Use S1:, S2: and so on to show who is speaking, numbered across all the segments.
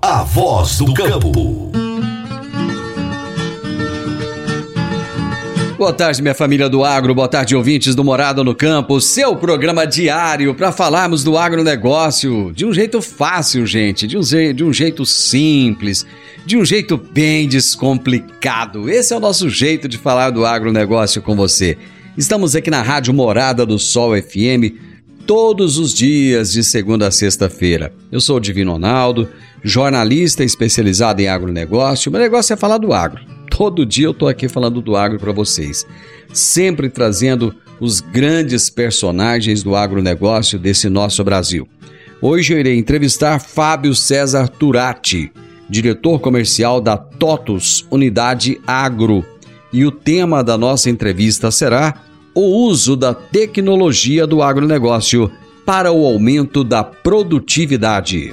S1: A voz do campo.
S2: Boa tarde, minha família do agro, boa tarde, ouvintes do Morada no Campo, seu programa diário para falarmos do agronegócio de um jeito fácil, gente, de um, de um jeito simples, de um jeito bem descomplicado. Esse é o nosso jeito de falar do agronegócio com você. Estamos aqui na Rádio Morada do Sol FM todos os dias, de segunda a sexta-feira. Eu sou o Divino Ronaldo jornalista especializado em agronegócio. O meu negócio é falar do agro. Todo dia eu estou aqui falando do agro para vocês, sempre trazendo os grandes personagens do agronegócio desse nosso Brasil. Hoje eu irei entrevistar Fábio César Turati, diretor comercial da TOTUS Unidade Agro. E o tema da nossa entrevista será o uso da tecnologia do agronegócio para o aumento da produtividade.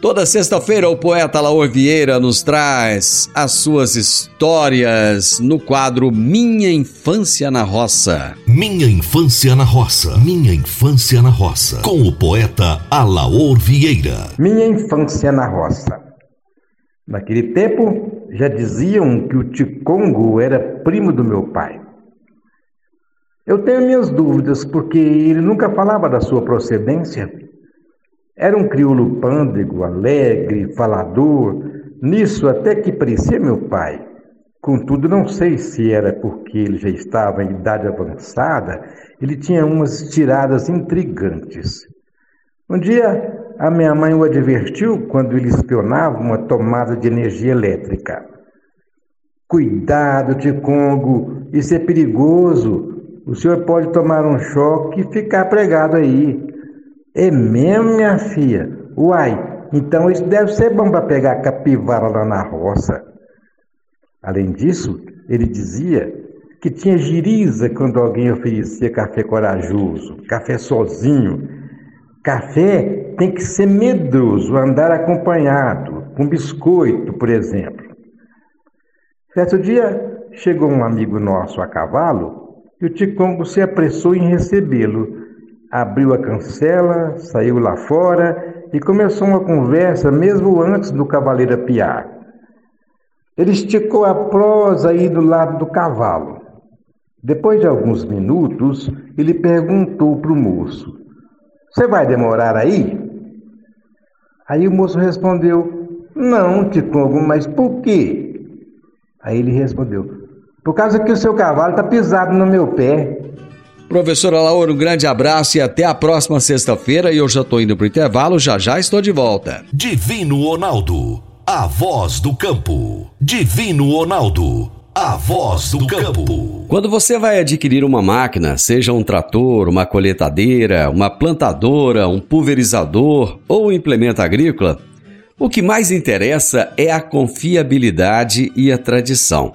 S2: Toda sexta-feira, o poeta Laor Vieira nos traz as suas histórias no quadro Minha Infância na Roça.
S1: Minha Infância na Roça. Minha Infância na Roça. Com o poeta Alaor Vieira.
S3: Minha Infância na Roça. Naquele tempo, já diziam que o Ticongo era primo do meu pai. Eu tenho minhas dúvidas porque ele nunca falava da sua procedência era um crioulo pândego, alegre, falador, nisso até que parecia meu pai. Contudo, não sei se era porque ele já estava em idade avançada, ele tinha umas tiradas intrigantes. Um dia, a minha mãe o advertiu quando ele espionava uma tomada de energia elétrica. Cuidado, Ticongo, isso é perigoso. O senhor pode tomar um choque e ficar pregado aí. É mesmo, minha filha? Uai, então isso deve ser bom para pegar capivara lá na roça. Além disso, ele dizia que tinha giriza quando alguém oferecia café corajoso, café sozinho. Café tem que ser medroso, andar acompanhado, com biscoito, por exemplo. Certo dia, chegou um amigo nosso a cavalo e o Ticongo se apressou em recebê-lo abriu a cancela, saiu lá fora e começou uma conversa mesmo antes do cavaleiro apiar. Ele esticou a prosa aí do lado do cavalo. Depois de alguns minutos, ele perguntou para o moço: Você vai demorar aí? Aí o moço respondeu: Não, Ticongo, mas por quê? Aí ele respondeu: Por causa que o seu cavalo está pisado no meu pé.
S2: Professora Laura, um grande abraço e até a próxima sexta-feira. E eu já estou indo para o intervalo, já já estou de volta.
S1: Divino Ronaldo, a voz do campo. Divino Ronaldo, a voz do campo.
S2: Quando você vai adquirir uma máquina, seja um trator, uma coletadeira, uma plantadora, um pulverizador ou um implemento agrícola, o que mais interessa é a confiabilidade e a tradição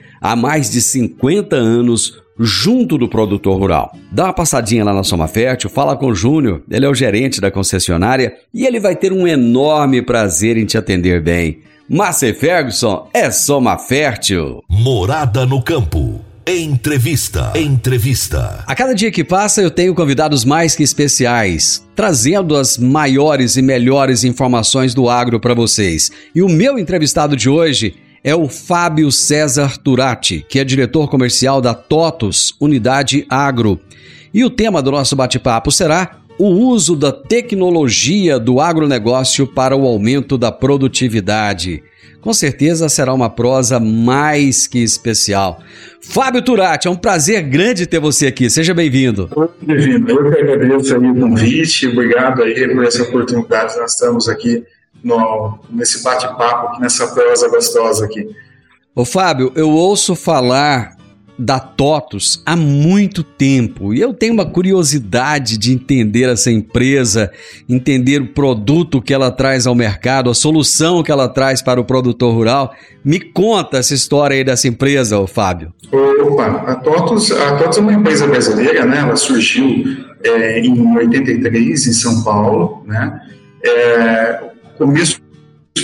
S2: há mais de 50 anos junto do produtor rural. Dá uma passadinha lá na Soma Fértil, fala com o Júnior, ele é o gerente da concessionária e ele vai ter um enorme prazer em te atender bem. Márcia Ferguson é Soma Fértil.
S1: Morada no campo. Entrevista. Entrevista.
S2: A cada dia que passa, eu tenho convidados mais que especiais, trazendo as maiores e melhores informações do agro para vocês. E o meu entrevistado de hoje é o Fábio César Turati, que é diretor comercial da TOTUS Unidade Agro. E o tema do nosso bate-papo será o uso da tecnologia do agronegócio para o aumento da produtividade. Com certeza será uma prosa mais que especial. Fábio Turati, é um prazer grande ter você aqui. Seja bem-vindo.
S4: Bem-vindo. Eu que agradeço o convite. Obrigado aí por essa oportunidade. Nós estamos aqui no, nesse bate-papo, aqui nessa prosa gostosa aqui.
S2: Ô Fábio, eu ouço falar da TOTUS há muito tempo e eu tenho uma curiosidade de entender essa empresa, entender o produto que ela traz ao mercado, a solução que ela traz para o produtor rural. Me conta essa história aí dessa empresa, ô Fábio.
S4: Opa, a TOTUS, a TOTUS é uma empresa brasileira, né? Ela surgiu é, em 83 em São Paulo, né? É, começo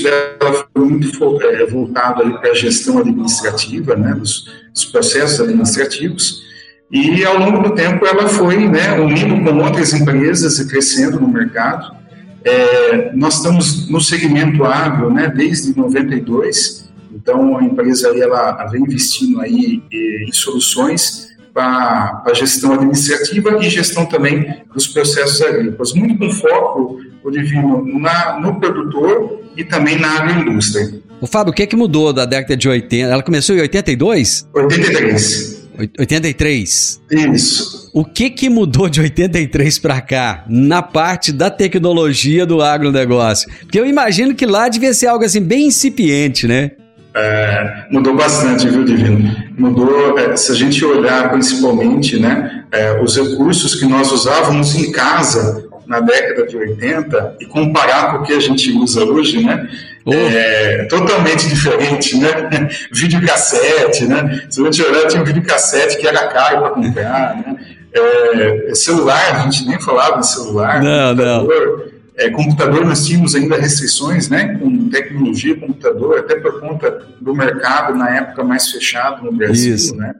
S4: dela foi muito é, voltado para a gestão administrativa, né, dos, dos, processos administrativos, e ao longo do tempo ela foi né, unindo com outras empresas e crescendo no mercado. É, nós estamos no segmento agro né, desde 92, então a empresa aí, ela vem investindo aí em soluções para a gestão administrativa e gestão também dos processos agrícolas, muito com foco, o divino, na, no produtor e também na agroindústria.
S2: O Fábio, o que é que mudou da década de 80? Ela começou em 82?
S4: 83.
S2: 83.
S4: Isso.
S2: O que que mudou de 83 para cá na parte da tecnologia do agronegócio? Porque eu imagino que lá devia ser algo assim bem incipiente, né?
S4: É, mudou bastante, viu, Divino? Mudou, é, se a gente olhar principalmente né, é, os recursos que nós usávamos em casa na década de 80 e comparar com o que a gente usa hoje, né? Oh. É totalmente diferente, né? Videocassete, né? Se a gente olhar, tinha um videocassete que era caro para comprar, né? É, celular, a gente nem falava em celular.
S2: Não, não.
S4: É, computador, nós tínhamos ainda restrições, né, com tecnologia, computador, até por conta do mercado na época mais fechado no Brasil, Isso. né.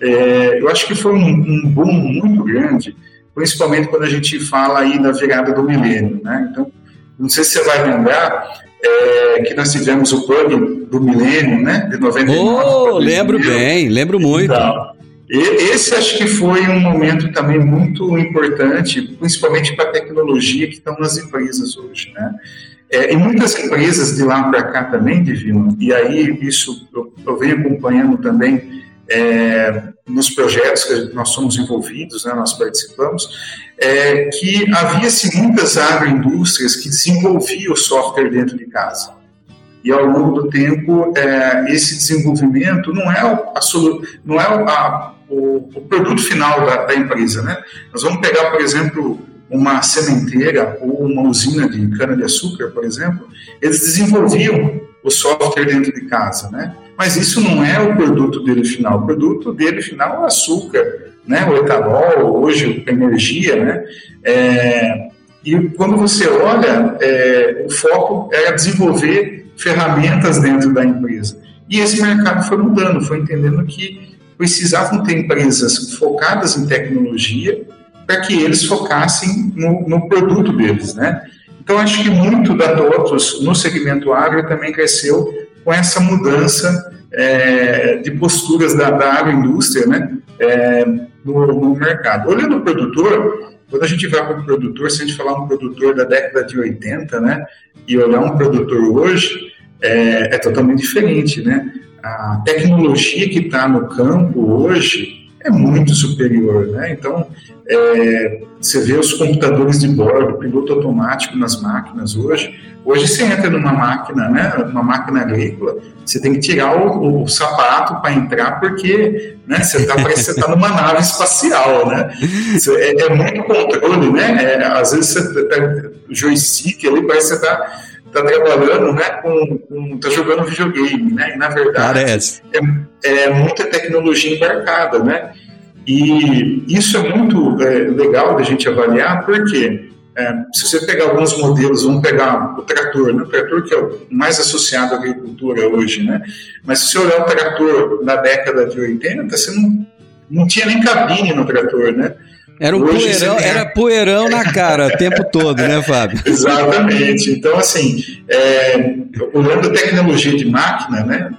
S4: É, eu acho que foi um, um boom muito grande, principalmente quando a gente fala aí da virada do milênio, né. Então, não sei se você vai lembrar é, que nós tivemos o plug do milênio, né, de 99.
S2: Oh, lembro bem, lembro muito. Então,
S4: esse acho que foi um momento também muito importante, principalmente para a tecnologia que estão nas empresas hoje, né? É, e muitas empresas de lá para cá também, Divino, e aí isso eu, eu venho acompanhando também é, nos projetos que nós somos envolvidos, né, nós participamos, é, que havia-se muitas agroindústrias que desenvolviam o software dentro de casa. E ao longo do tempo, é, esse desenvolvimento não é, a, não é a, o, o, produto final da, da, empresa. Né? Nós vamos pegar, por exemplo, uma sementeira ou uma usina de cana-de-açúcar, por exemplo, eles desenvolviam o software dentro de casa, né? Mas isso não é o produto dele final. O produto dele final é o açúcar, né? O etanol, hoje a energia, né? É, e quando você olha, é, o foco era desenvolver ferramentas dentro da empresa. E esse mercado foi mudando, foi entendendo que precisavam ter empresas focadas em tecnologia para que eles focassem no, no, produto deles, né? Então, acho que muito da TOTOS no segmento agro também cresceu com essa mudança é, de posturas da, da agroindústria, né? É, no, no mercado. Olhando o produtor, quando a gente vai para o produtor, se a gente falar um produtor da década de 80, né, e olhar um produtor hoje, é, é totalmente diferente, né? A tecnologia que está no campo hoje é muito superior, né? Então, é, você vê os computadores de bordo, piloto automático nas máquinas hoje. Hoje você entra numa máquina, né, uma máquina agrícola, você tem que tirar o, o sapato para entrar porque né, você está você tá numa nave espacial, né? É, é, muito controle, né? É, às vezes você tá joystick ali, parece que você está tá trabalhando, né, com, com tá jogando videogame, né? E na verdade é, é muita tecnologia embarcada, né? E isso é muito é, legal da gente avaliar, porque é, se você pegar alguns modelos, vamos pegar o trator, né? o trator que é o mais associado à agricultura hoje, né? mas se você olhar o trator da década de 80, você não, não tinha nem cabine no trator, né?
S2: Era um Hoje poeirão, tem... era poeirão na cara o tempo todo, né, Fábio?
S4: Exatamente. Então, assim, é, olhando a tecnologia de máquina, né,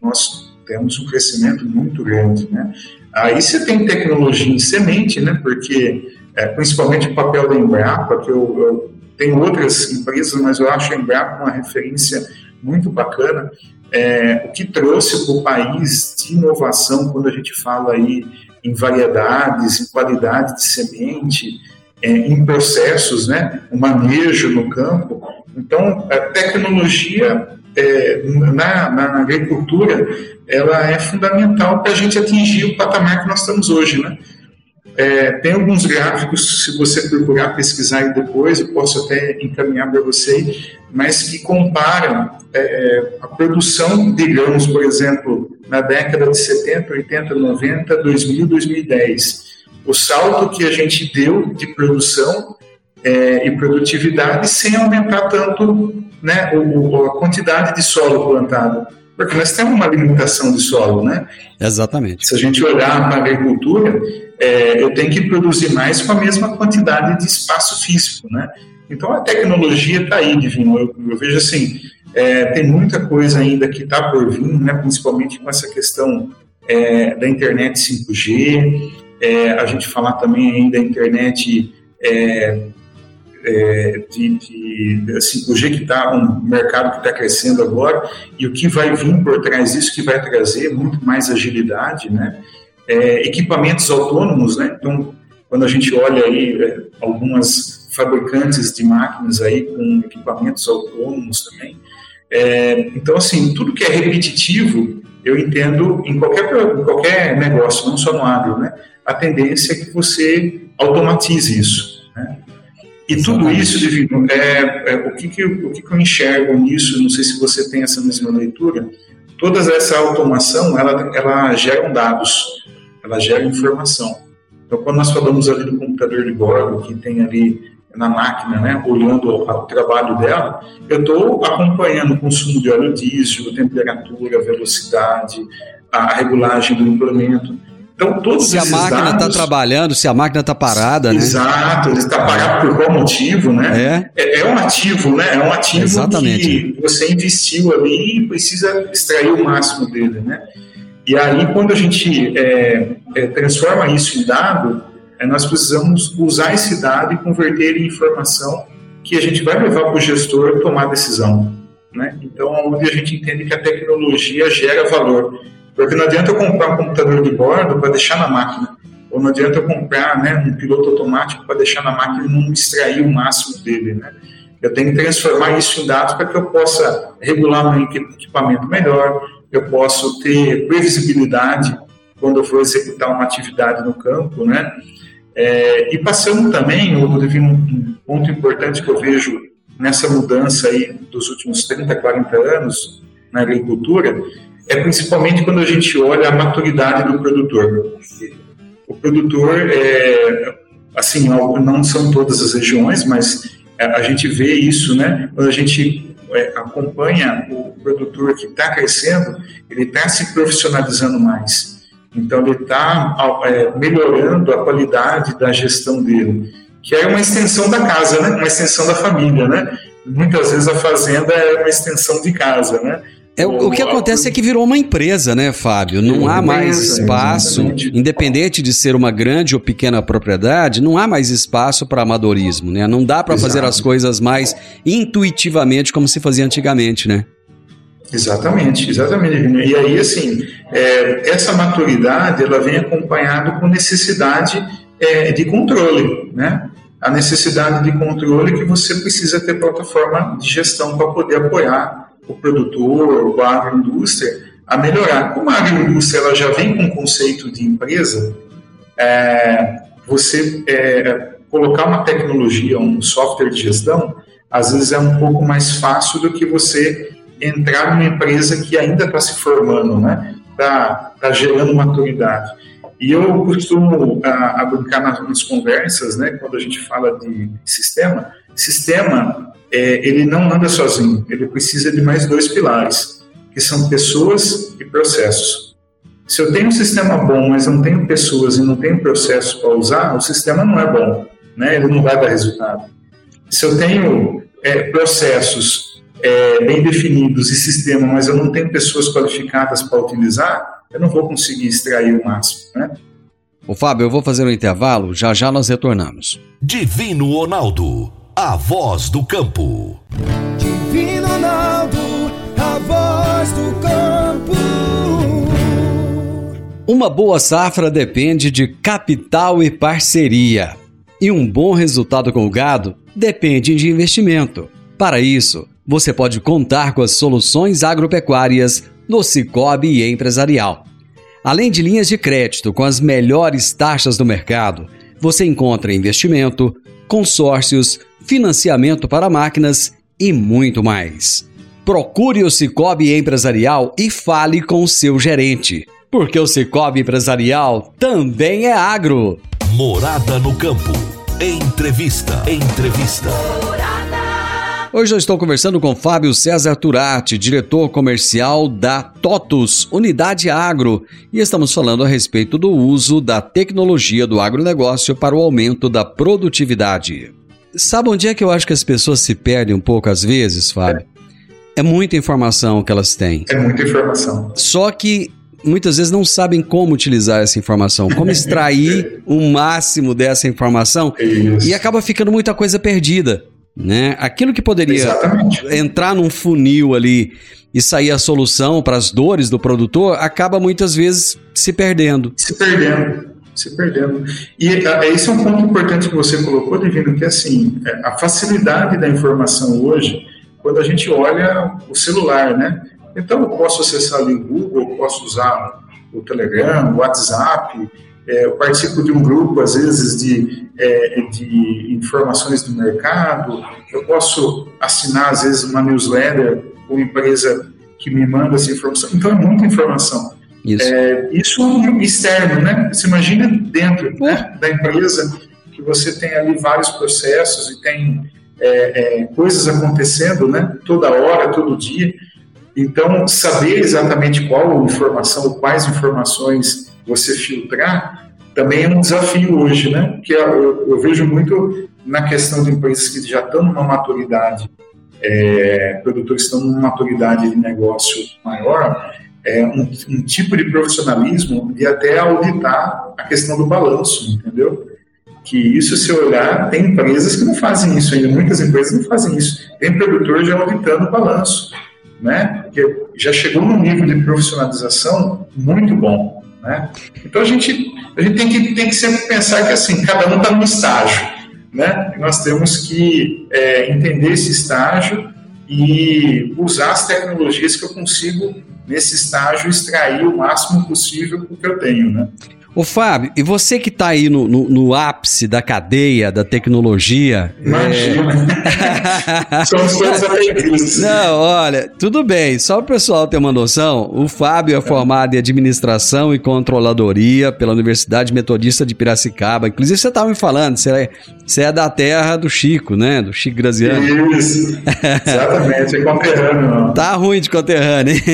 S4: nós temos um crescimento muito grande, né? Aí você tem tecnologia em semente, né? Porque é, principalmente o papel da Embrapa, que eu, eu tenho outras empresas, mas eu acho a Embrapa uma referência muito bacana. É, o que trouxe para o país de inovação quando a gente fala aí em variedades, em qualidade de semente, é, em processos, né, o manejo no campo. Então, a tecnologia é, na, na, agricultura ela é fundamental para a gente atingir o patamar que nós estamos hoje, né? É, tem alguns gráficos, se você procurar pesquisar e depois, eu posso até encaminhar para você, mas que comparam é, a produção de grãos, por exemplo, na década de 70, 80, 90, 2000, 2010. O salto que a gente deu de produção é, e produtividade sem aumentar tanto né, o, a quantidade de solo plantado. Porque nós temos uma limitação de solo, né?
S2: Exatamente.
S4: Se a gente olhar para a agricultura, é, eu tenho que produzir mais com a mesma quantidade de espaço físico, né? Então a tecnologia está aí, Divino. Eu, eu, vejo assim, é, tem muita coisa ainda que está por vir, né? principalmente com essa questão é, da internet 5G, é, a gente falar também ainda da internet é, é, de, de assim, está um mercado que está crescendo agora e o que vai vir por trás disso que vai trazer muito mais agilidade, né? É, equipamentos autônomos, né? Então, quando a gente olha aí é, algumas fabricantes de máquinas aí com equipamentos autônomos também, é, então assim tudo que é repetitivo eu entendo em qualquer em qualquer negócio, não só no agro, né? A tendência é que você automatize isso, E tudo isso, Divino, é, é, o, que, que, o que, que eu enxergo nisso, não sei se você tem essa mesma leitura, toda essa automação, ela, ela gera dados, ela gera informação. Então, quando nós falamos ali do computador de bordo, que tem ali na máquina, né, olhando o trabalho dela, eu estou acompanhando o consumo de óleo diesel, temperatura, velocidade, a regulagem do implemento.
S2: Então, todos se a máquina está trabalhando, se a máquina está parada,
S4: exato, né? Exato, ele está parado por qual motivo, né? É. é, é um ativo, né? É um ativo Exatamente. que você investiu ali e precisa extrair o máximo dele, né? E aí, quando a gente é, é, transforma isso em dado, é, nós precisamos usar esse dado e converter em informação que a gente vai levar para o gestor tomar decisão. Né? Então, onde a gente entende que a tecnologia gera valor. Porque não adianta eu comprar um computador de bordo para deixar na máquina, ou não adianta eu comprar né, um piloto automático para deixar na máquina e não extrair o máximo dele. Né? Eu tenho que transformar isso em dados para que eu possa regular meu equipamento melhor, eu posso ter previsibilidade quando eu for executar uma atividade no campo, né? É, e passando também, um ponto importante que eu vejo nessa mudança aí dos últimos 30, 40 anos na agricultura, é principalmente quando a gente olha a maturidade do produtor. O produtor, é, assim, não são todas as regiões, mas a gente vê isso, né? Quando a gente é, acompanha o produtor que está crescendo, ele está se profissionalizando mais. Então, ele está é, melhorando a qualidade da gestão dele, que é uma extensão da casa, né? uma extensão da família. Né? Muitas vezes a fazenda é uma extensão de casa. Né?
S2: É, o, o que acontece é que virou uma empresa, né, Fábio? Não há mais espaço, independente de ser uma grande ou pequena propriedade, não há mais espaço para amadorismo, né? Não dá para fazer as coisas mais intuitivamente como se fazia antigamente, né?
S4: Exatamente, exatamente. E aí, assim, é, essa maturidade ela vem acompanhada com necessidade é, de controle, né? A necessidade de controle que você precisa ter plataforma de gestão para poder apoiar o produtor, a agroindústria, a melhorar. Como a agroindústria ela já vem com o conceito de empresa, é, você é, colocar uma tecnologia, um software de gestão, às vezes é um pouco mais fácil do que você entrar numa empresa que ainda está se formando, né? Está tá gerando maturidade. E eu costumo a, a brincar nas, nas, conversas, né? Quando a gente fala de sistema, sistema é, ele não anda sozinho. Ele precisa de mais dois pilares, que são pessoas e processos. Se eu tenho um sistema bom, mas não tenho pessoas e não tenho processos para usar, o sistema não é bom, né? Ele não vai dar resultado. Se eu tenho é, processos é, bem definidos e sistema, mas eu não tenho pessoas qualificadas para utilizar, eu não vou conseguir extrair o máximo, né?
S2: Ô Fábio, eu vou fazer um intervalo, já já nós retornamos.
S1: Divino Ronaldo, a voz do campo.
S5: Divino Ronaldo, a voz do campo.
S2: Uma boa safra depende de capital e parceria. E um bom resultado com o gado depende de investimento. Para isso, você pode contar com as soluções agropecuárias do Cicobi Empresarial. Além de linhas de crédito com as melhores taxas do mercado, você encontra investimento, consórcios, financiamento para máquinas e muito mais. Procure o Cicobi Empresarial e fale com seu gerente, porque o Cicobi Empresarial também é agro.
S1: Morada no campo. Entrevista. Entrevista.
S2: Hoje eu estou conversando com Fábio César Turati, diretor comercial da TOTUS, Unidade Agro, e estamos falando a respeito do uso da tecnologia do agronegócio para o aumento da produtividade. Sabe onde é que eu acho que as pessoas se perdem um pouco às vezes, Fábio? É, é muita informação que elas têm.
S4: É muita informação.
S2: Só que muitas vezes não sabem como utilizar essa informação, como extrair o máximo dessa informação Isso. e acaba ficando muita coisa perdida. Né? Aquilo que poderia Exatamente. entrar num funil ali e sair a solução para as dores do produtor acaba muitas vezes se perdendo.
S4: Se perdendo, se perdendo. E uh, esse é um ponto importante que você colocou, Divino, que é assim, é, a facilidade da informação hoje, quando a gente olha o celular, né? Então eu posso acessar ali o Google, posso usar o Telegram, o WhatsApp, é, eu participo de um grupo, às vezes, de, é, de informações do mercado. Eu posso assinar, às vezes, uma newsletter com uma empresa que me manda essa informação. Então, é muita informação. Isso, é, isso é externo, né? Você imagina dentro né, da empresa que você tem ali vários processos e tem é, é, coisas acontecendo, né? Toda hora, todo dia. Então, saber exatamente qual informação, quais informações você filtrar, também é um desafio hoje, né? Porque eu, eu vejo muito na questão de empresas que já estão numa maturidade, é, produtores estão numa maturidade de negócio maior, é, um, um, tipo de profissionalismo de até auditar a questão do balanço, entendeu? Que isso, se olhar, tem empresas que não fazem isso ainda, muitas empresas não fazem isso. Tem produtor já auditando o balanço, né? Porque já chegou num nível de profissionalização muito bom. Né? Então a gente, a gente tem, que, tem que sempre pensar que assim, cada um está num estágio. Né? nós temos que é, entender esse estágio e usar as tecnologias que eu consigo, nesse estágio, extrair o máximo possível do que eu tenho. Né?
S2: Ô Fábio, e você que está aí no, no, no, ápice da cadeia da tecnologia.
S4: Imagina. É... Somos todos aprendidos.
S2: Não, olha, tudo bem. Só o pessoal ter uma noção, o Fábio é formado em administração e controladoria pela Universidade Metodista de Piracicaba. Inclusive, você estava me falando, você é, você é da terra do Chico, né? Do Chico Graziano.
S4: Isso. Exatamente, é conterrâneo.
S2: Tá ruim de conterrâneo, hein?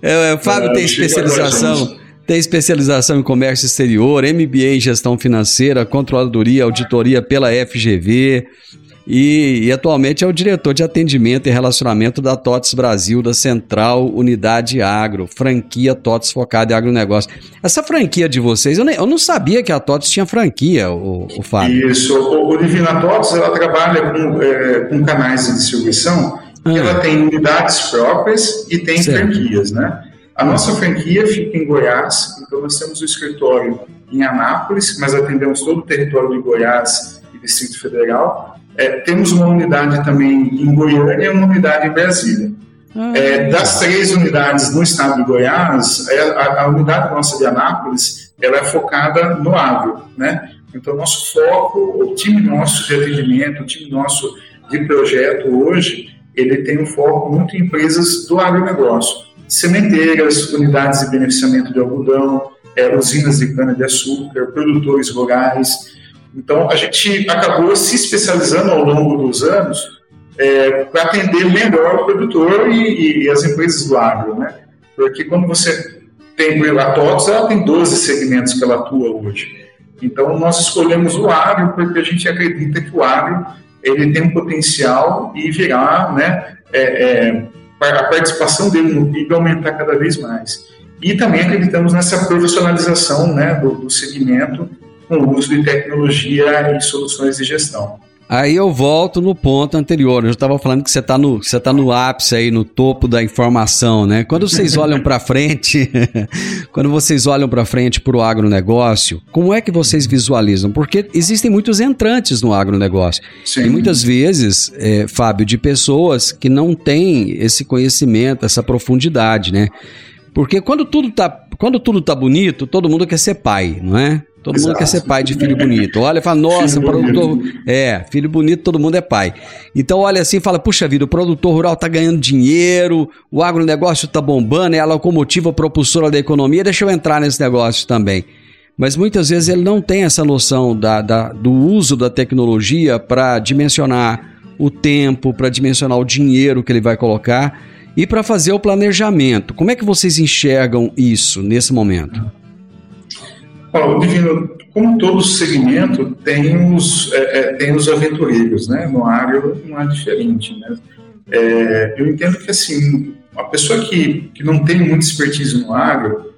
S2: é, o Fábio tem especialização tem especialização em comércio exterior, MBA em gestão financeira, controladoria, auditoria pela FGV. E, e, atualmente é o diretor de atendimento e relacionamento da TOTS Brasil, da Central Unidade Agro, franquia TOTS focada em agronegócio. Essa franquia de vocês, eu, nem, eu não sabia que a TOTS tinha franquia, o, o Fábio.
S4: Isso, o, o Divina TOTS ela trabalha com, é, com canais de distribuição, ah. ela tem unidades próprias e tem certo. franquias, né? A nossa franquia fica em Goiás, então nós temos o escritório em Anápolis, mas atendemos todo o território de Goiás e Distrito Federal. É, temos uma unidade também em Goiânia e uma unidade em Brasília. Ah, é, das três unidades no estado de Goiás, é, a, a, unidade nossa de Anápolis ela é focada no agro, né? Então, nosso foco, o time nosso de atendimento, o time nosso de projeto hoje, ele tem um foco muito em empresas do agronegócio sementeiras, unidades de beneficiamento de algodão, é, usinas de cana-de-açúcar, produtores rurais. Então, a gente acabou se especializando ao longo dos anos é, para atender melhor o produtor e, e, as empresas do agro, né? Porque quando você tem a TOTS, ela tem 12 segmentos que ela atua hoje. Então, nós escolhemos o agro porque a gente acredita que o agro ele tem um potencial e virá, né, é, é, a participação dele no PIB aumentar cada vez mais. E também acreditamos nessa profissionalização né, do, do segmento com o uso de tecnologia e soluções de gestão.
S2: Aí eu volto no ponto anterior. Eu estava falando que você está no, você tá no ápice aí, no topo da informação, né? Quando vocês olham para frente, quando vocês olham para frente para o agronegócio, como é que vocês visualizam? Porque existem muitos entrantes no agronegócio. Sim. E muitas vezes, é, Fábio, de pessoas que não têm esse conhecimento, essa profundidade, né? Porque quando tudo tá, quando tudo tá bonito, todo mundo quer ser pai, não é? Todo Exato. mundo quer ser pai de filho bonito. Olha e fala, nossa, filho produtor. Bonito. É, filho bonito, todo mundo é pai. Então olha assim e fala, puxa vida, o produtor rural tá ganhando dinheiro, o agronegócio tá bombando, é a locomotiva propulsora da economia, deixa eu entrar nesse negócio também. Mas muitas vezes ele não tem essa noção da, da do uso da tecnologia para dimensionar o tempo, para dimensionar o dinheiro que ele vai colocar e para fazer o planejamento. Como é que vocês enxergam isso nesse momento?
S4: Paulo, Divino, como todo segmento, tem os, é, é, tem os aventureiros, né? No agro não é diferente, né? É, eu entendo que, assim, a pessoa que, que não tem muita expertise no agro,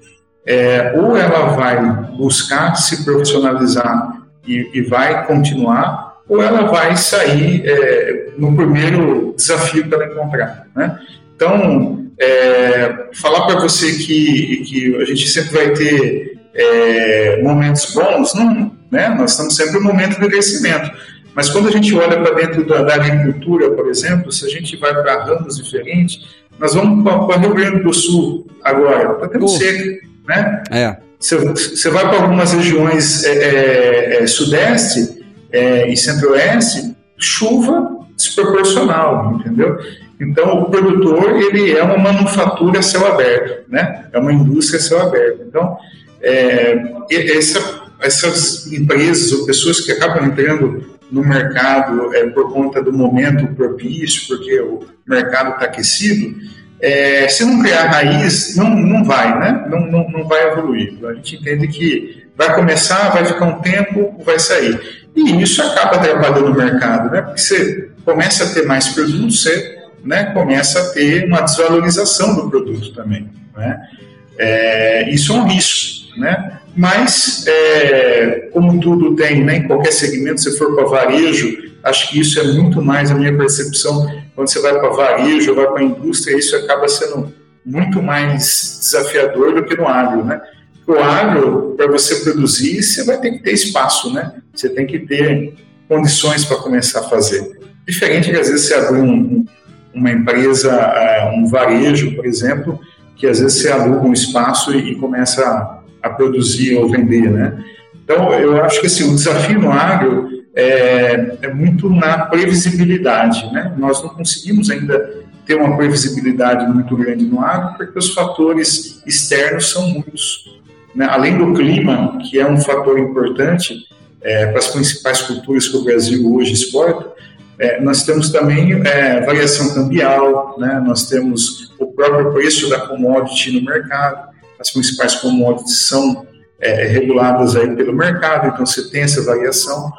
S4: é, ou ela vai buscar se profissionalizar e, e vai continuar, ou ela vai sair é, no primeiro desafio que ela encontrar, né? Então, é, falar para você que, que a gente sempre vai ter é, momentos bons, não, né? nós estamos sempre em um momento de crescimento. Mas quando a gente olha para dentro da, da, agricultura, por exemplo, se a gente vai para ramos diferentes, nós vamos para o Rio Grande do Sul agora, está tendo seca, né? É. Você vai para algumas regiões é, é, é sudeste é, e centro-oeste, chuva desproporcional, entendeu? Então, o produtor, ele é uma manufatura a céu aberto, né? É uma indústria a céu aberto. Então, é, essa, essas empresas ou pessoas que acabam entrando no mercado é, por conta do momento propício, porque o mercado está aquecido, é, se não criar raiz, não, não vai, né? Não, não, não vai evoluir. Então, a gente entende que vai começar, vai ficar um tempo, vai sair. E isso acaba atrapalhando o mercado, né? Porque você começa a ter mais produtos, você né, começa a ter uma desvalorização do produto também, né? É, isso é um risco né? Mas, é, como tudo tem, né, em qualquer segmento, se for para varejo, acho que isso é muito mais a minha percepção. Quando você vai para varejo, vai para a indústria, isso acaba sendo muito mais desafiador do que no agro, né? O agro, para você produzir, você vai ter que ter espaço, né? Você tem que ter condições para começar a fazer. Diferente que às vezes você abre um, uma empresa, é, um varejo, por exemplo, que às vezes você aluga um espaço e, e começa a a produzir ou vender, né? Então, eu acho que assim, o desafio no agro é, é, muito na previsibilidade, né? Nós não conseguimos ainda ter uma previsibilidade muito grande no agro porque os fatores externos são muitos. Né? Além do clima, que é um fator importante é, para as principais culturas que o Brasil hoje exporta, é, nós temos também é, variação cambial, né? nós temos o próprio preço da commodity no mercado, as principais commodities são é, reguladas aí pelo mercado, então você tem essa variação.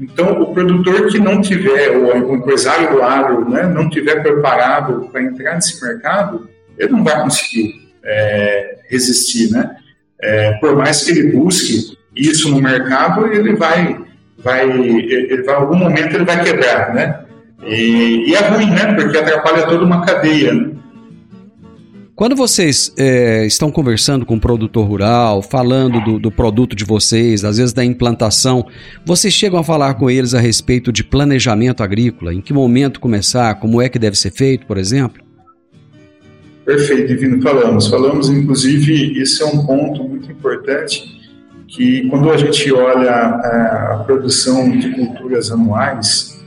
S4: Então, o produtor que não tiver, ou o empresário do agro, né, não tiver preparado para entrar nesse mercado, ele não vai conseguir é, resistir, né? É, por mais que ele busque isso no mercado, ele vai, vai, ele vai, algum momento ele vai quebrar, né? E, e é ruim, né? Porque atrapalha toda uma cadeia. Né?
S2: Quando vocês é, estão conversando com o produtor rural, falando do, do, produto de vocês, às vezes da implantação, vocês chegam a falar com eles a respeito de planejamento agrícola? Em que momento começar? Como é que deve ser feito, por exemplo?
S4: Perfeito, Divino, falamos. Falamos, inclusive, esse é um ponto muito importante, que quando a gente olha a, a produção de culturas anuais,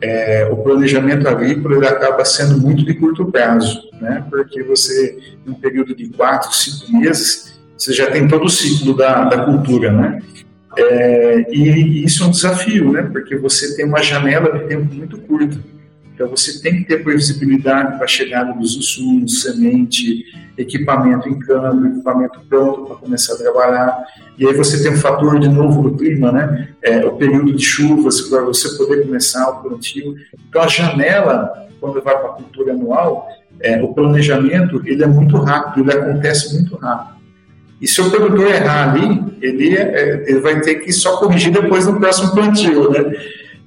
S4: é, o planejamento agrícola ele acaba sendo muito de curto prazo, né? porque você, em um período de quatro, cinco meses, você já tem todo o ciclo da, da cultura, né? É, e, e, isso é um desafio, né? Porque você tem uma janela de tempo muito curta. Então você tem que ter previsibilidade para a chegada dos insumos, semente, equipamento em campo, equipamento pronto para começar a trabalhar. E aí você tem um fator de novo do clima, né? É, o período de chuvas para você poder começar o plantio. Então a janela, quando vai para a cultura anual, é, o planejamento ele é muito rápido, ele acontece muito rápido. E se o produtor errar ali, ele, é, ele vai ter que só corrigir depois no próximo plantio, né?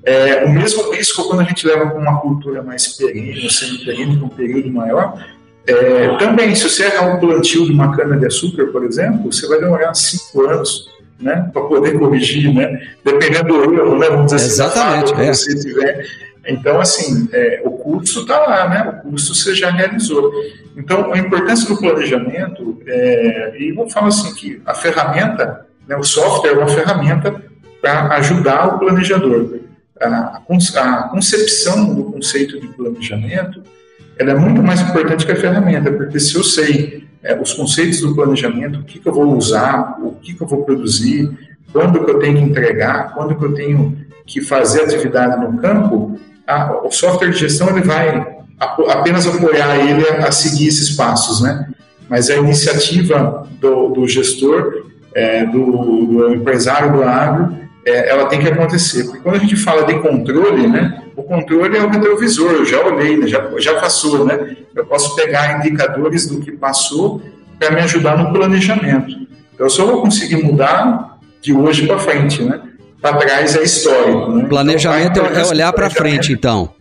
S4: É, o mesmo risco quando a gente leva para uma cultura mais perene, semi-perene, com um período maior, é, também, se você errar um plantio de uma cana-de-açúcar, por exemplo, você vai demorar cinco anos né, para poder corrigir, né, dependendo do erro, né, vamos dizer
S2: assim, Exatamente,
S4: é. você tiver. Então, assim, é, o curso está lá, né, o curso você já realizou. Então, a importância do planejamento, é, e vou falar assim que a ferramenta, né, o software é uma ferramenta para ajudar o planejador a, concepção do conceito de planejamento ela é muito mais importante que a ferramenta, porque se eu sei é, os conceitos do planejamento, o que, que eu vou usar, o que, que eu vou produzir, quando que eu tenho que entregar, quando que eu tenho que fazer atividade no campo, a, o software de gestão ele vai apenas apoiar ele a, a, seguir esses passos, né? Mas a iniciativa do, do gestor, é, do, do empresário do agro, é, ela tem que acontecer. Porque quando a gente fala de controle, né, o controle é o retrovisor, eu já olhei, né, já, já passou, né? Eu posso pegar indicadores do que passou para me ajudar no planejamento. Então, eu só vou conseguir mudar de hoje para frente, né? Para trás é histórico. Né?
S2: Planejamento então, é olhar para frente, então.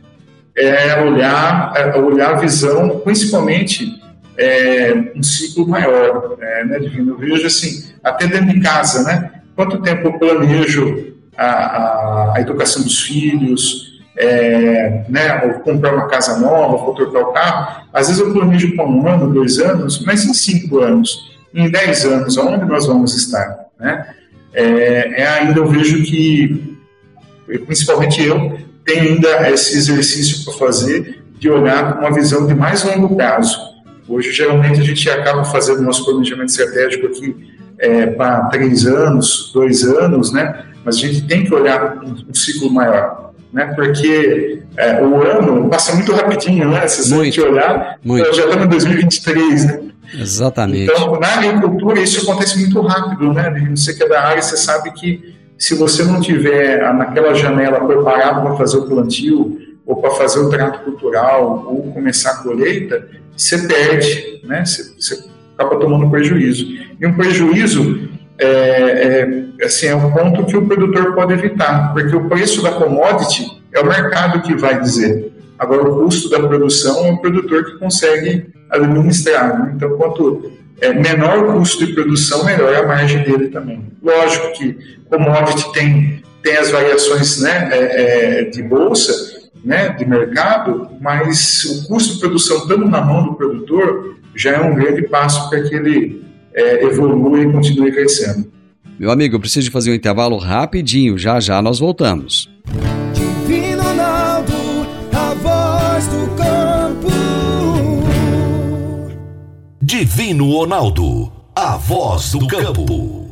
S4: É olhar, é olhar a visão, principalmente é, um ciclo maior, é, né, Divino? Eu vejo assim, até dentro de casa, né? Quanto tempo eu planejo a, a, a educação dos filhos, é, né, ou comprar uma casa nova, vou trocar o carro. Às vezes eu planejo para um ano, dois anos, mas em cinco anos, em dez anos, aonde nós vamos estar? Né? É, é ainda eu vejo que, principalmente eu, tenho ainda esse exercício para fazer de olhar com uma visão de mais longo prazo. Hoje, geralmente, a gente acaba fazendo nosso planejamento estratégico aqui é, para três anos, dois anos, né? Mas a gente tem que olhar um, ciclo maior, né? Porque é, o ano passa muito rapidinho, né? Se a gente olhar, muito. já estamos em 2023, né?
S2: Exatamente.
S4: Então, na agricultura, isso acontece muito rápido, né? Você que é da área, você sabe que se você não tiver naquela janela preparado para fazer o plantio, ou para fazer o trato cultural, ou começar a colheita, você perde, né? Você, você acaba tomando prejuízo. E um prejuízo é, é, assim, é um ponto que o produtor pode evitar, porque o preço da commodity é o mercado que vai dizer. Agora, o custo da produção é o produtor que consegue administrar. Né? Então, quanto é, menor o custo de produção, melhor a margem dele também. Lógico que commodity tem, tem as variações né, é, é, de bolsa, né, de mercado, mas o custo de produção estando na mão do produtor já é um grande passo para que ele é, evolua e continue crescendo.
S2: Meu amigo, eu preciso fazer um intervalo rapidinho, já já nós voltamos.
S5: Divino Ronaldo, a voz do campo.
S1: Divino Ronaldo, a voz do campo.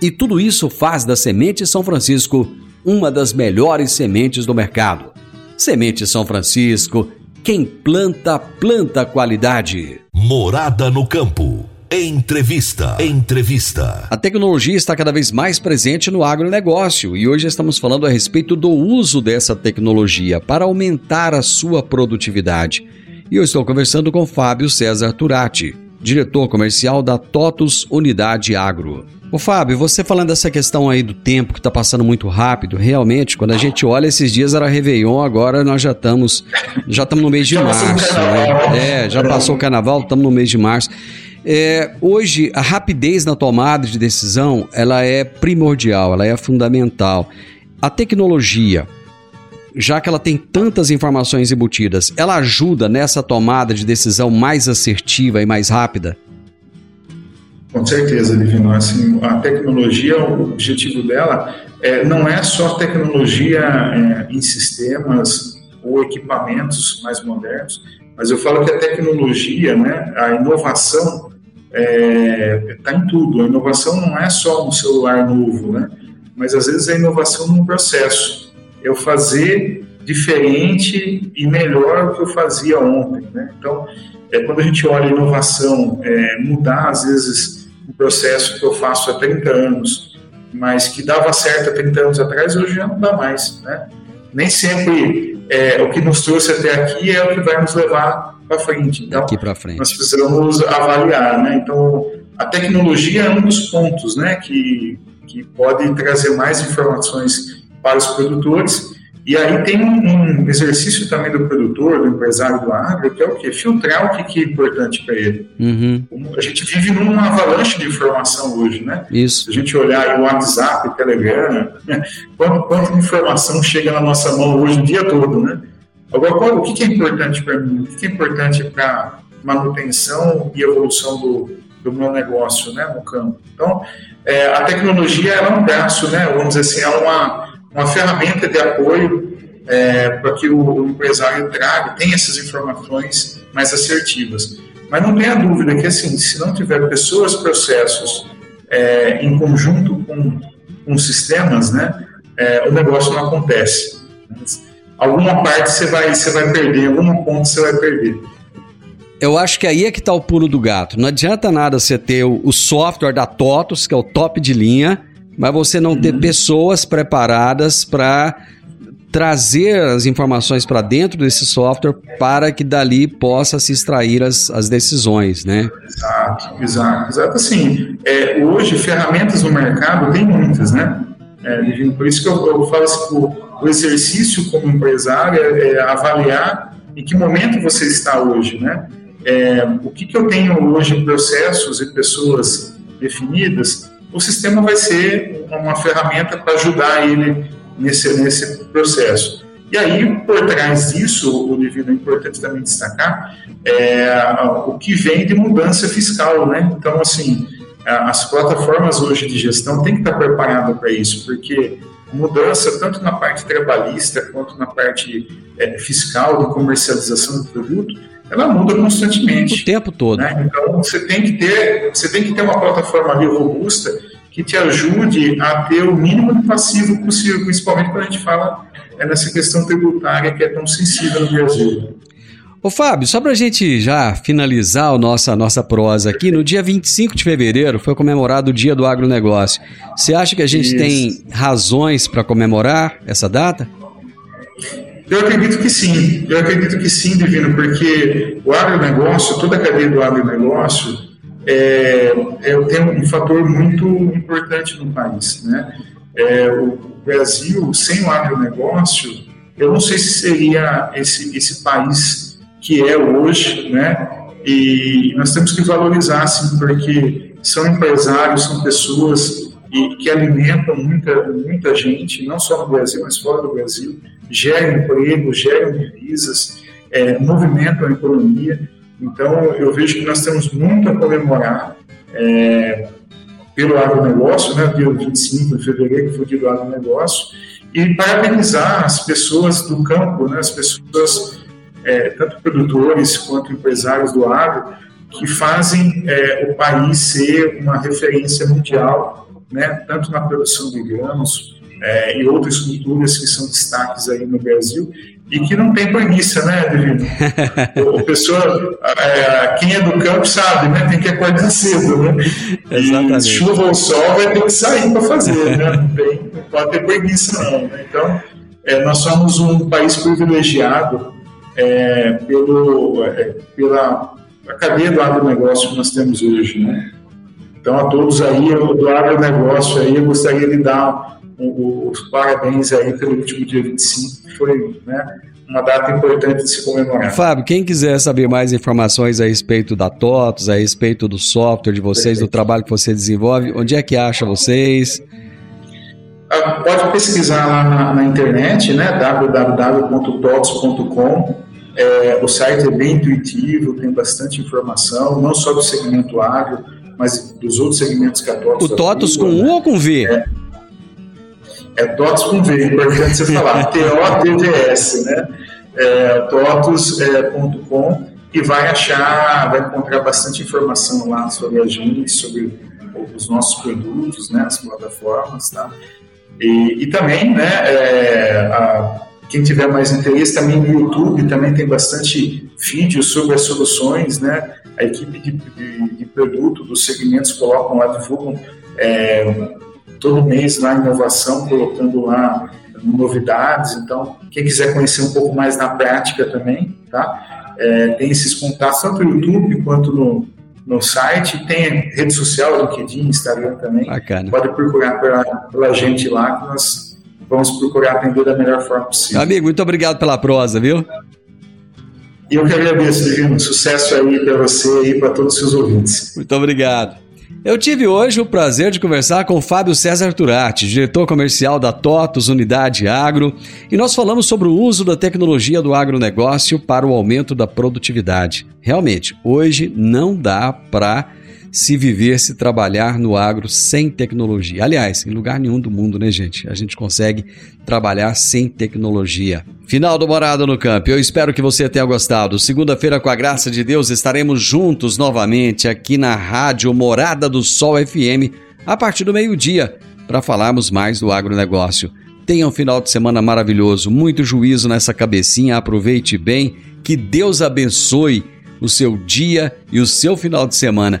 S2: e tudo isso faz da Semente São Francisco uma das melhores sementes do mercado. Semente São Francisco, quem planta, planta qualidade.
S1: Morada no campo. Entrevista. Entrevista.
S2: A tecnologia está cada vez mais presente no agronegócio e hoje estamos falando a respeito do uso dessa tecnologia para aumentar a sua produtividade. E eu estou conversando com Fábio César Turati, diretor comercial da TOTUS Unidade Agro. Ô Fábio, você falando dessa questão aí do tempo que está passando muito rápido, realmente, quando a gente olha esses dias era Réveillon, agora nós já estamos já estamos no mês de março, né? É, já passou o carnaval, estamos no mês de março. É, hoje, a rapidez na tomada de decisão, ela é primordial, ela é fundamental. A tecnologia, já que ela tem tantas informações embutidas, ela ajuda nessa tomada de decisão mais assertiva e mais rápida?
S4: Com certeza, Divino. Assim, a tecnologia, o objetivo dela é, não é só tecnologia é, em sistemas ou equipamentos mais modernos, mas eu falo que a tecnologia, né, a inovação está é, tá em tudo. A inovação não é só um celular novo, né, mas às vezes é inovação num processo. Eu fazer diferente e melhor do que eu fazia ontem. Né? Então, é, quando a gente olha a inovação, é, mudar às vezes um processo que eu faço há 30 anos, mas que dava certo há 30 anos atrás, hoje já não dá mais. Né? Nem sempre é, o que nos trouxe até aqui é o que vai nos levar para frente. Então,
S2: frente.
S4: nós precisamos avaliar. Né? Então, a tecnologia é um dos pontos né, que, que pode trazer mais informações para os produtores e aí tem um, exercício também do produtor, do empresário do agro, que é o quê? Filtrar o que, é importante para ele.
S2: Uhum.
S4: A gente vive numa avalanche de informação hoje, né?
S2: Isso.
S4: Se a gente olhar o WhatsApp, o Telegram, né? quanta, quanta informação chega na nossa mão hoje o dia todo, né? Agora, qual, o que, é importante para mim? O que, é importante para manutenção e evolução do, do meu negócio, né, no campo? Então, é, a tecnologia é um braço, né? Vamos dizer assim, é uma uma ferramenta de apoio é, para que o, o, empresário traga, tenha essas informações mais assertivas. Mas não tenha dúvida que, assim, se não tiver pessoas, processos é, em conjunto com, com sistemas, né, é, o negócio não acontece. Alguma parte você vai, você vai perder, alguma ponta você vai perder.
S2: Eu acho que aí é que está o pulo do gato. Não adianta nada você ter o, o software da TOTOS, que é o top de linha, mas você não ter uhum. pessoas preparadas para trazer as informações para dentro desse software para que dali possa se extrair as, as decisões, né?
S4: Exato, exato, exato. Assim, é, hoje ferramentas no mercado tem muitas, né? É, por isso que eu, eu falo assim, o, o exercício como empresário é, é, avaliar em que momento você está hoje, né? É, o que, que eu tenho hoje em processos e pessoas definidas o sistema vai ser uma ferramenta para ajudar ele nesse, nesse processo. E aí, por trás disso, o devido é importante também destacar é, o que vem de mudança fiscal, né? Então, assim, as plataformas hoje de gestão têm que estar preparadas para isso, porque mudança tanto na parte trabalhista quanto na parte é, fiscal de comercialização do produto, ela muda constantemente.
S2: O tempo todo.
S4: Né? Então você tem que ter, você tem que ter uma plataforma robusta que te ajude a ter o mínimo de passivo possível, principalmente quando a gente fala é, nessa questão tributária que é tão sensível no Brasil.
S2: Ô Fábio, só para a gente já finalizar a nossa, nossa prosa aqui, no dia 25 de fevereiro foi comemorado o Dia do Agronegócio. Você acha que a gente Isso. tem razões para comemorar essa data?
S4: Eu acredito que sim, eu acredito que sim, Divino, porque o agronegócio, toda a cadeia do agronegócio, é, é, tem um fator muito importante no país. Né? É, o Brasil, sem o agronegócio, eu não sei se seria esse, esse país que é hoje, né? E nós temos que valorizar, sim, porque são empresários, são pessoas e que alimentam muita, muita gente, não só no Brasil, mas fora do Brasil, geram emprego, geram divisas, é, movimentam a economia. Então, eu vejo que nós temos muito a comemorar é, pelo agronegócio, né, dia 25 de fevereiro, que foi o dia do agronegócio, e parabenizar as pessoas do campo, né, as pessoas, é, tanto produtores quanto empresários do agro, que fazem é, o país ser uma referência mundial, né, tanto na produção de grãos é, e outras culturas que são destaques aí no Brasil, e que não tem preguiça, né, Divino? o pessoa, é, quem é do campo sabe, né? Tem que acordar cedo, né? Exatamente. E chuva ou sol vai ter que sair para fazer, né? Não, tem, não pode ter preguiça, não. Né? Então, é, nós somos um país privilegiado é, pelo, é, pela cadeia do agronegócio que nós temos hoje, né? Então, a todos aí do agronegócio aí, eu gostaria de dar os parabéns aí pelo último dia 25, que foi né, uma data importante de se comemorar.
S2: Fábio, quem quiser saber mais informações a respeito da TOTOS, a respeito do software de vocês, Perfeito. do trabalho que você desenvolve, onde é que acha vocês?
S4: Ah, pode pesquisar lá na, na internet, né, www.tots.com. É, o site é bem intuitivo, tem bastante informação, não só do segmento agro, mas dos outros segmentos que a TOTOS
S2: O TOTOS com U né? ou com V?
S4: É, é TOTS com V, é importante você falar, T-O-T-V-S, né? É, é, e vai achar, vai encontrar bastante informação lá sobre a gente, sobre os nossos produtos, né, as plataformas, tá? E, e também, né, é, a, quem tiver mais interesse, também no YouTube também tem bastante vídeos sobre as soluções, né? A equipe de, de, de produto dos segmentos colocam lá, divulgam é, todo mês lá inovação, colocando lá novidades. Então, quem quiser conhecer um pouco mais na prática também, tá? É, tem esses contatos tanto no YouTube quanto no, no site. Tem rede social, LinkedIn, Instagram também.
S2: Bacana.
S4: Pode procurar pela, pela gente lá que nós vamos procurar atender da melhor forma possível.
S2: Amigo, muito obrigado pela prosa, viu?
S4: E eu que agradeço, Divino. Sucesso aí para você e para todos os seus ouvintes.
S2: Muito obrigado. Eu tive hoje o prazer de conversar com Fábio César Turati, diretor comercial da TOTOS Unidade Agro, e nós falamos sobre o uso da tecnologia do agronegócio para o aumento da produtividade. Realmente, hoje não dá para se viver, se trabalhar no agro sem tecnologia. Aliás, em lugar nenhum do mundo, né, gente? A gente consegue trabalhar sem tecnologia. Final do Morada no Campo. Eu espero que você tenha gostado. Segunda-feira, com a graça de Deus, estaremos juntos novamente aqui na Rádio Morada do Sol FM a partir do meio-dia para falarmos mais do agronegócio. Tenha um final de semana maravilhoso, muito juízo nessa cabecinha, aproveite bem, que Deus abençoe o seu dia e o seu final de semana.